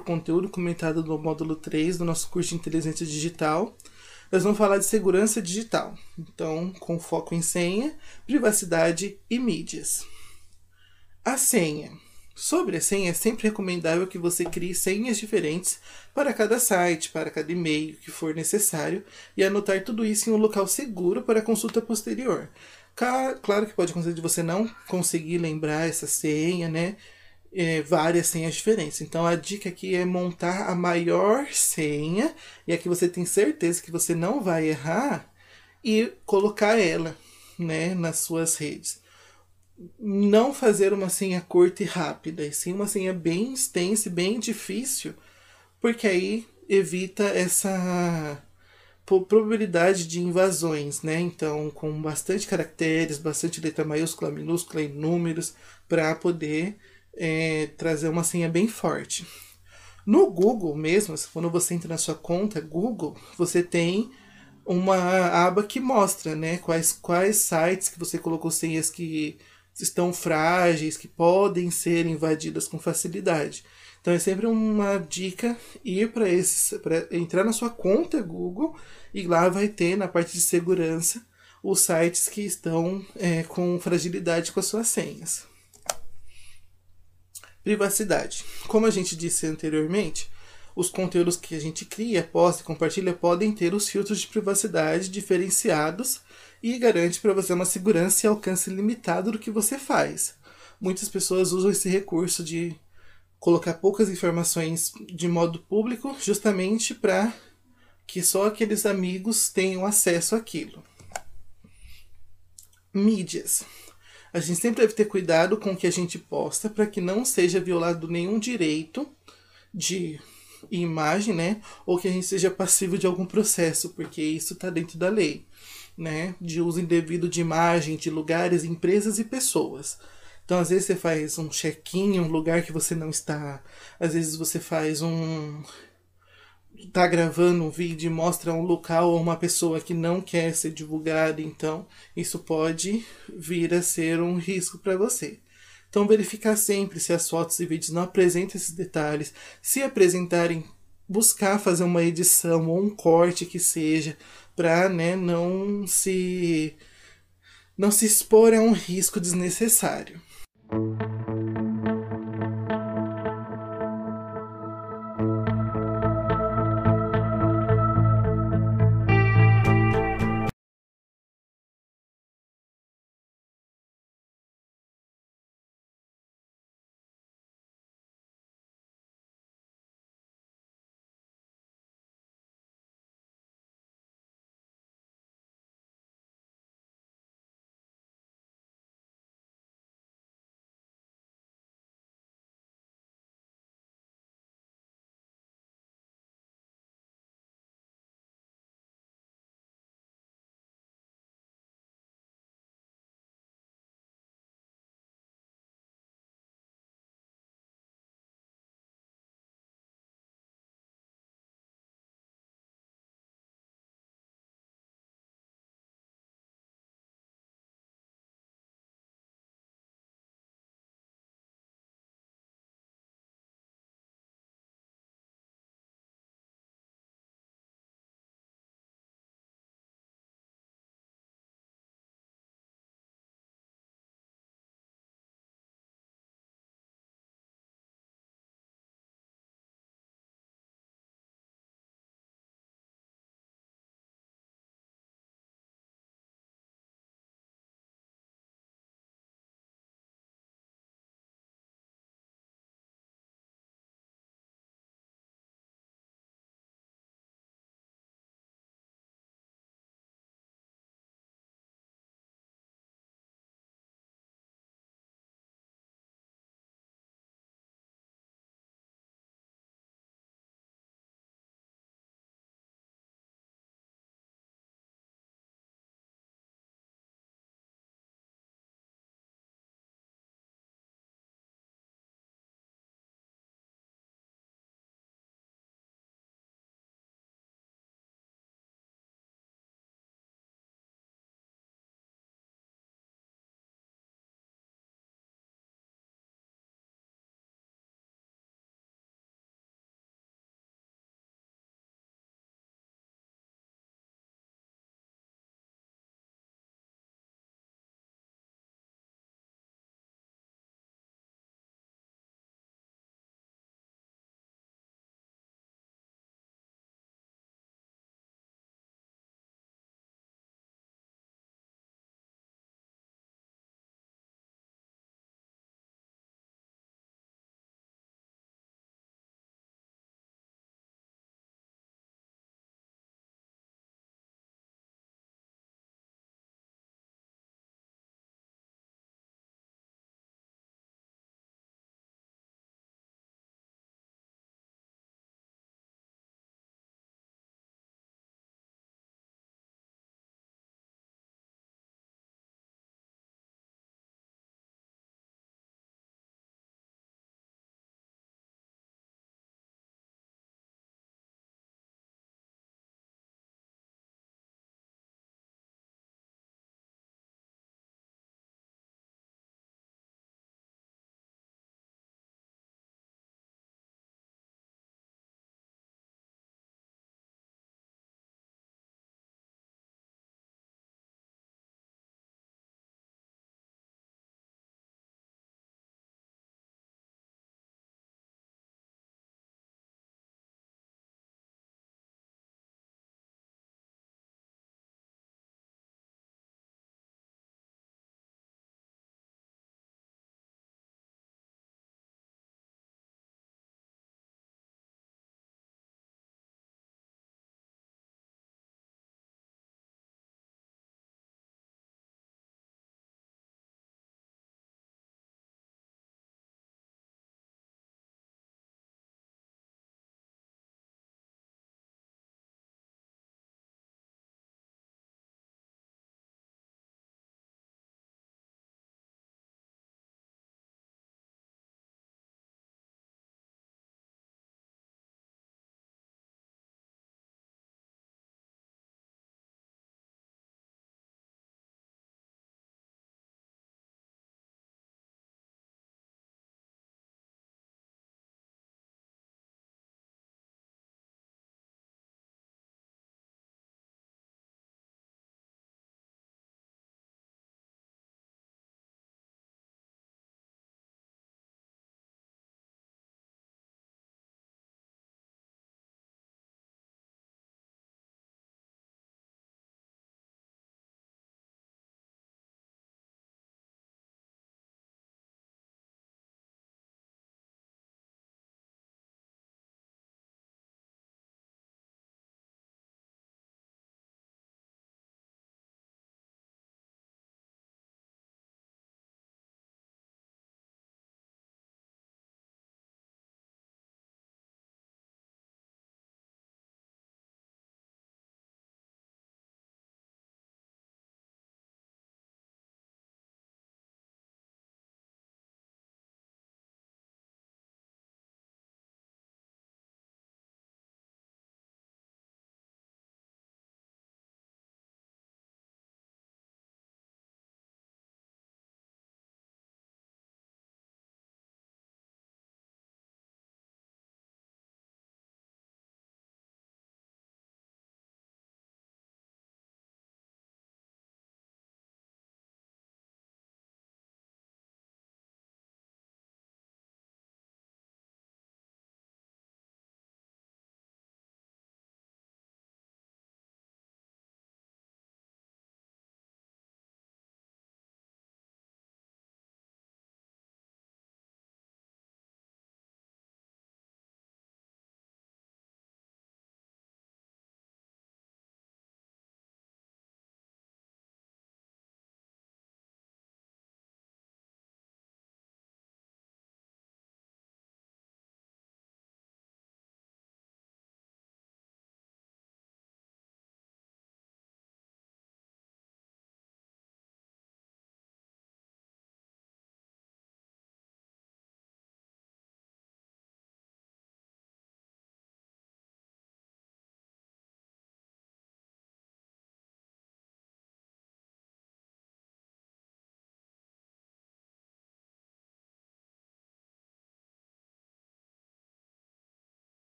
módulo 3, para o conteúdo comentado no módulo 3 do nosso curso de inteligência digital. Nós vamos falar de segurança digital, então, com foco em senha, privacidade e mídias. A senha. Sobre a senha, é sempre recomendável que você crie senhas diferentes para cada site, para cada e-mail que for necessário e anotar tudo isso em um local seguro para consulta posterior. Claro que pode acontecer de você não conseguir lembrar essa senha, né? É, várias senhas diferentes. Então a dica aqui é montar a maior senha e aqui você tem certeza que você não vai errar e colocar ela, né, nas suas redes. Não fazer uma senha curta e rápida, e sim uma senha bem extensa e bem difícil, porque aí evita essa probabilidade de invasões, né? Então, com bastante caracteres, bastante letra maiúscula, minúscula e números, para poder é, trazer uma senha bem forte. No Google mesmo, quando você entra na sua conta Google, você tem uma aba que mostra né, quais, quais sites que você colocou senhas que estão frágeis, que podem ser invadidas com facilidade. Então é sempre uma dica ir para esse para entrar na sua conta Google e lá vai ter na parte de segurança os sites que estão é, com fragilidade com as suas senhas. Privacidade. Como a gente disse anteriormente, os conteúdos que a gente cria, posta e compartilha podem ter os filtros de privacidade diferenciados e garante para você uma segurança e alcance limitado do que você faz. Muitas pessoas usam esse recurso de colocar poucas informações de modo público justamente para que só aqueles amigos tenham acesso àquilo. Mídias. A gente sempre deve ter cuidado com o que a gente posta para que não seja violado nenhum direito de imagem, né? Ou que a gente seja passivo de algum processo, porque isso está dentro da lei, né? De uso indevido de imagem, de lugares, empresas e pessoas. Então, às vezes você faz um check-in em um lugar que você não está. Às vezes você faz um tá gravando um vídeo e mostra um local ou uma pessoa que não quer ser divulgada, então isso pode vir a ser um risco para você. Então verificar sempre se as fotos e vídeos não apresentam esses detalhes. Se apresentarem, buscar fazer uma edição ou um corte que seja para né, não se não se expor a um risco desnecessário.